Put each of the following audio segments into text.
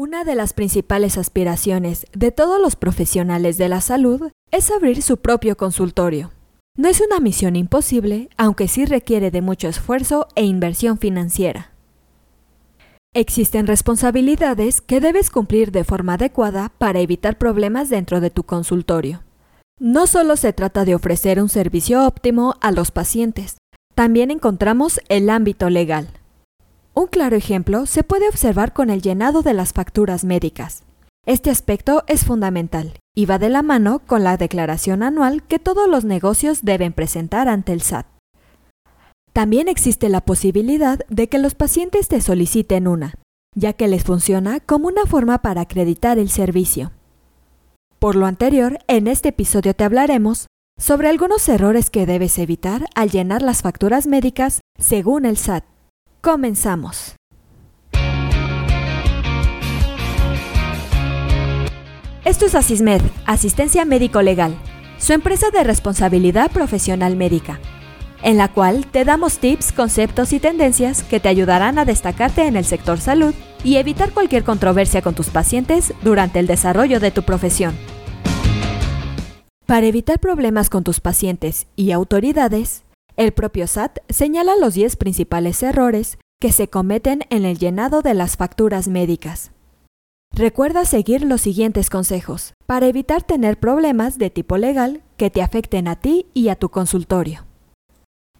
Una de las principales aspiraciones de todos los profesionales de la salud es abrir su propio consultorio. No es una misión imposible, aunque sí requiere de mucho esfuerzo e inversión financiera. Existen responsabilidades que debes cumplir de forma adecuada para evitar problemas dentro de tu consultorio. No solo se trata de ofrecer un servicio óptimo a los pacientes, también encontramos el ámbito legal. Un claro ejemplo se puede observar con el llenado de las facturas médicas. Este aspecto es fundamental y va de la mano con la declaración anual que todos los negocios deben presentar ante el SAT. También existe la posibilidad de que los pacientes te soliciten una, ya que les funciona como una forma para acreditar el servicio. Por lo anterior, en este episodio te hablaremos sobre algunos errores que debes evitar al llenar las facturas médicas según el SAT. Comenzamos. Esto es Asismed, Asistencia Médico Legal, su empresa de responsabilidad profesional médica, en la cual te damos tips, conceptos y tendencias que te ayudarán a destacarte en el sector salud y evitar cualquier controversia con tus pacientes durante el desarrollo de tu profesión. Para evitar problemas con tus pacientes y autoridades, el propio SAT señala los 10 principales errores que se cometen en el llenado de las facturas médicas. Recuerda seguir los siguientes consejos para evitar tener problemas de tipo legal que te afecten a ti y a tu consultorio.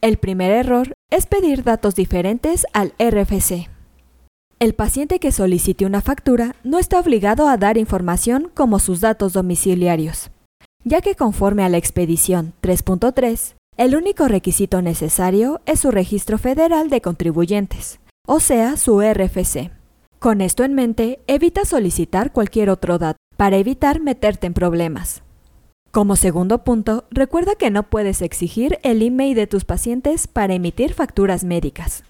El primer error es pedir datos diferentes al RFC. El paciente que solicite una factura no está obligado a dar información como sus datos domiciliarios, ya que conforme a la expedición 3.3, el único requisito necesario es su registro federal de contribuyentes, o sea, su RFC. Con esto en mente, evita solicitar cualquier otro dato para evitar meterte en problemas. Como segundo punto, recuerda que no puedes exigir el email de tus pacientes para emitir facturas médicas.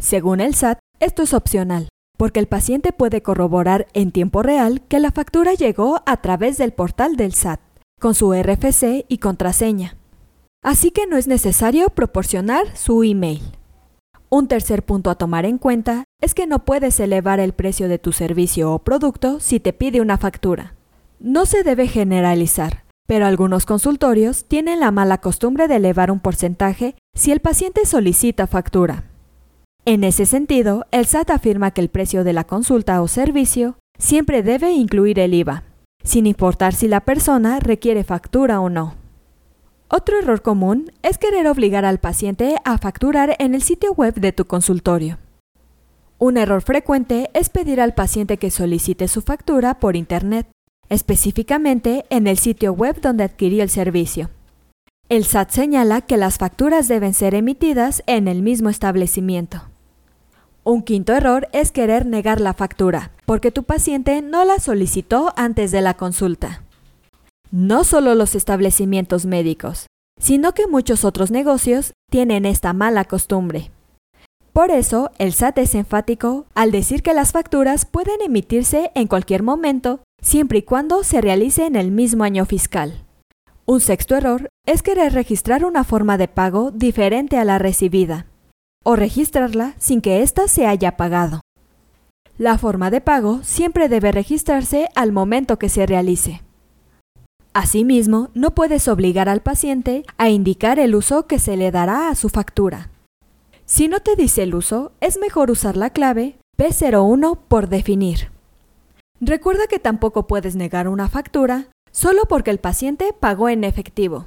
Según el SAT, esto es opcional, porque el paciente puede corroborar en tiempo real que la factura llegó a través del portal del SAT, con su RFC y contraseña así que no es necesario proporcionar su email. Un tercer punto a tomar en cuenta es que no puedes elevar el precio de tu servicio o producto si te pide una factura. No se debe generalizar, pero algunos consultorios tienen la mala costumbre de elevar un porcentaje si el paciente solicita factura. En ese sentido, el SAT afirma que el precio de la consulta o servicio siempre debe incluir el IVA, sin importar si la persona requiere factura o no. Otro error común es querer obligar al paciente a facturar en el sitio web de tu consultorio. Un error frecuente es pedir al paciente que solicite su factura por Internet, específicamente en el sitio web donde adquirió el servicio. El SAT señala que las facturas deben ser emitidas en el mismo establecimiento. Un quinto error es querer negar la factura, porque tu paciente no la solicitó antes de la consulta no solo los establecimientos médicos, sino que muchos otros negocios tienen esta mala costumbre. Por eso, el SAT es enfático al decir que las facturas pueden emitirse en cualquier momento, siempre y cuando se realice en el mismo año fiscal. Un sexto error es querer registrar una forma de pago diferente a la recibida, o registrarla sin que ésta se haya pagado. La forma de pago siempre debe registrarse al momento que se realice. Asimismo, no puedes obligar al paciente a indicar el uso que se le dará a su factura. Si no te dice el uso, es mejor usar la clave P01 por definir. Recuerda que tampoco puedes negar una factura solo porque el paciente pagó en efectivo.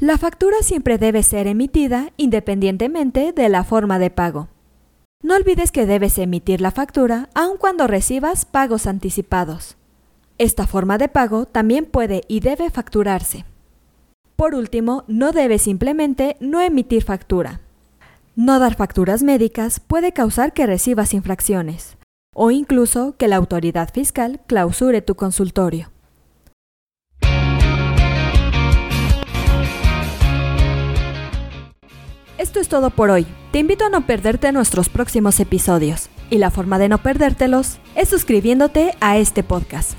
La factura siempre debe ser emitida independientemente de la forma de pago. No olvides que debes emitir la factura aun cuando recibas pagos anticipados. Esta forma de pago también puede y debe facturarse. Por último, no debe simplemente no emitir factura. No dar facturas médicas puede causar que recibas infracciones o incluso que la autoridad fiscal clausure tu consultorio. Esto es todo por hoy. Te invito a no perderte nuestros próximos episodios. Y la forma de no perdértelos es suscribiéndote a este podcast